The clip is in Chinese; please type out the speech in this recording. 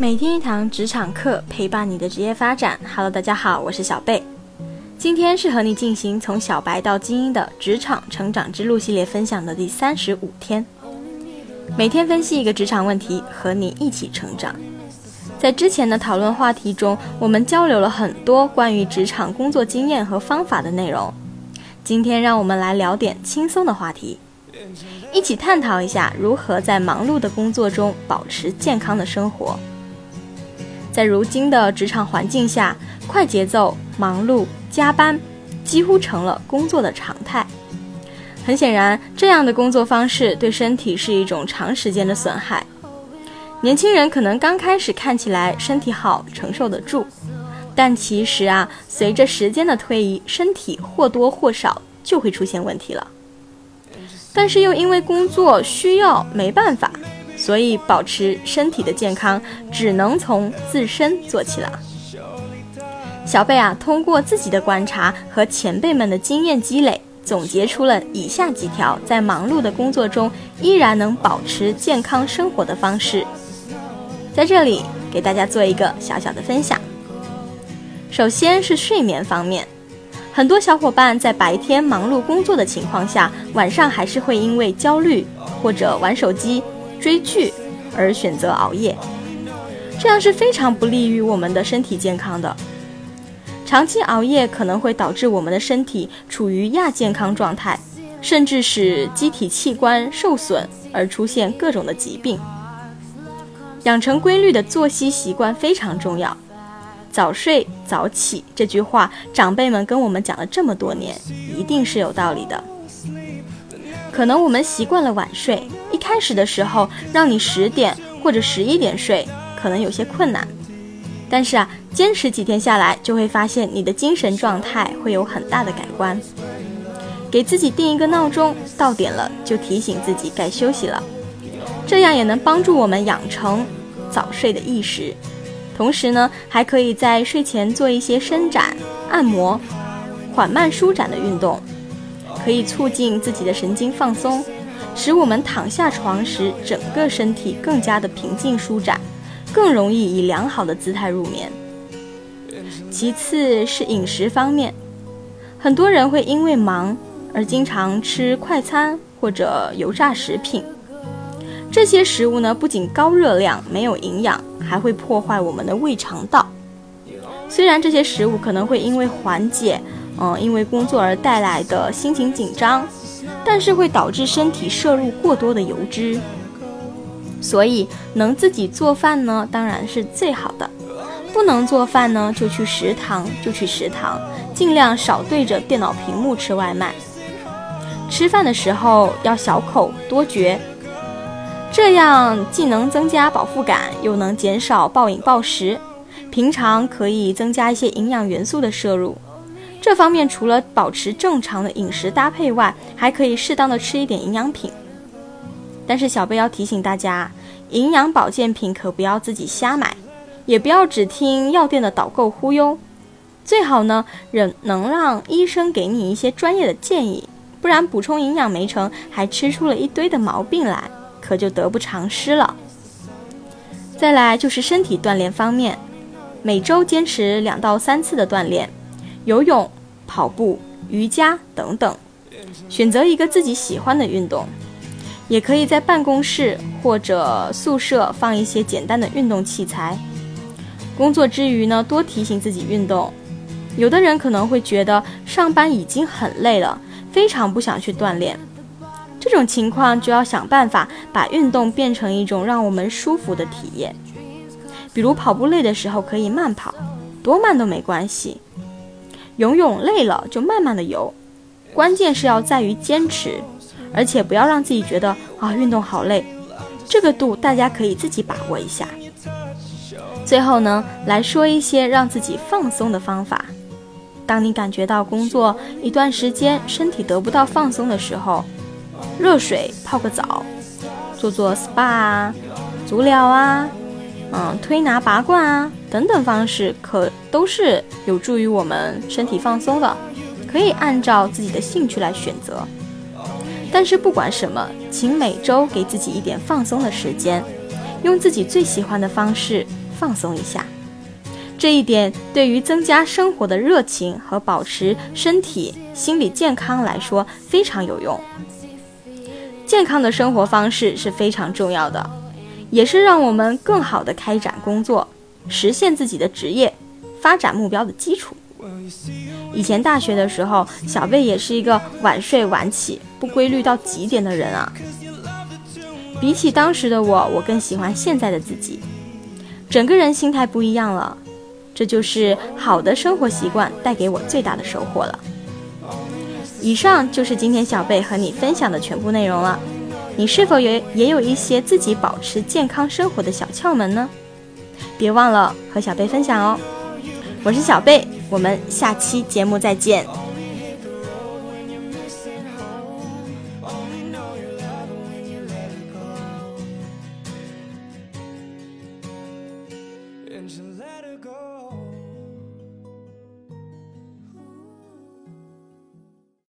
每天一堂职场课，陪伴你的职业发展。Hello，大家好，我是小贝。今天是和你进行从小白到精英的职场成长之路系列分享的第三十五天。每天分析一个职场问题，和你一起成长。在之前的讨论话题中，我们交流了很多关于职场工作经验和方法的内容。今天让我们来聊点轻松的话题，一起探讨一下如何在忙碌的工作中保持健康的生活。在如今的职场环境下，快节奏、忙碌、加班，几乎成了工作的常态。很显然，这样的工作方式对身体是一种长时间的损害。年轻人可能刚开始看起来身体好，承受得住，但其实啊，随着时间的推移，身体或多或少就会出现问题了。但是又因为工作需要，没办法。所以，保持身体的健康只能从自身做起了。小贝啊，通过自己的观察和前辈们的经验积累，总结出了以下几条在忙碌的工作中依然能保持健康生活的方式。在这里给大家做一个小小的分享。首先是睡眠方面，很多小伙伴在白天忙碌工作的情况下，晚上还是会因为焦虑或者玩手机。追剧而选择熬夜，这样是非常不利于我们的身体健康的。长期熬夜可能会导致我们的身体处于亚健康状态，甚至使机体器官受损而出现各种的疾病。养成规律的作息习惯非常重要，早睡早起这句话，长辈们跟我们讲了这么多年，一定是有道理的。可能我们习惯了晚睡。开始的时候，让你十点或者十一点睡，可能有些困难。但是啊，坚持几天下来，就会发现你的精神状态会有很大的改观。给自己定一个闹钟，到点了就提醒自己该休息了，这样也能帮助我们养成早睡的意识。同时呢，还可以在睡前做一些伸展、按摩、缓慢舒展的运动，可以促进自己的神经放松。使我们躺下床时，整个身体更加的平静舒展，更容易以良好的姿态入眠。其次是饮食方面，很多人会因为忙而经常吃快餐或者油炸食品。这些食物呢，不仅高热量、没有营养，还会破坏我们的胃肠道。虽然这些食物可能会因为缓解，嗯，因为工作而带来的心情紧张。但是会导致身体摄入过多的油脂，所以能自己做饭呢，当然是最好的。不能做饭呢，就去食堂，就去食堂，尽量少对着电脑屏幕吃外卖。吃饭的时候要小口多嚼，这样既能增加饱腹感，又能减少暴饮暴食。平常可以增加一些营养元素的摄入。这方面除了保持正常的饮食搭配外，还可以适当的吃一点营养品。但是小贝要提醒大家，营养保健品可不要自己瞎买，也不要只听药店的导购忽悠，最好呢，忍能让医生给你一些专业的建议，不然补充营养没成，还吃出了一堆的毛病来，可就得不偿失了。再来就是身体锻炼方面，每周坚持两到三次的锻炼。游泳、跑步、瑜伽等等，选择一个自己喜欢的运动，也可以在办公室或者宿舍放一些简单的运动器材。工作之余呢，多提醒自己运动。有的人可能会觉得上班已经很累了，非常不想去锻炼。这种情况就要想办法把运动变成一种让我们舒服的体验。比如跑步累的时候可以慢跑，多慢都没关系。游泳累了就慢慢的游，关键是要在于坚持，而且不要让自己觉得啊运动好累，这个度大家可以自己把握一下。最后呢，来说一些让自己放松的方法。当你感觉到工作一段时间身体得不到放松的时候，热水泡个澡，做做 SPA 啊，足疗啊。嗯，推拿拔罐啊，等等方式可都是有助于我们身体放松的，可以按照自己的兴趣来选择。但是不管什么，请每周给自己一点放松的时间，用自己最喜欢的方式放松一下。这一点对于增加生活的热情和保持身体、心理健康来说非常有用。健康的生活方式是非常重要的，也是让我们更好的开展工作、实现自己的职业发展目标的基础。以前大学的时候，小贝也是一个晚睡晚起、不规律到极点的人啊。比起当时的我，我更喜欢现在的自己，整个人心态不一样了。这就是好的生活习惯带给我最大的收获了。以上就是今天小贝和你分享的全部内容了。你是否也也有一些自己保持健康生活的小窍门呢？别忘了和小贝分享哦。我是小贝，我们下期节目再见。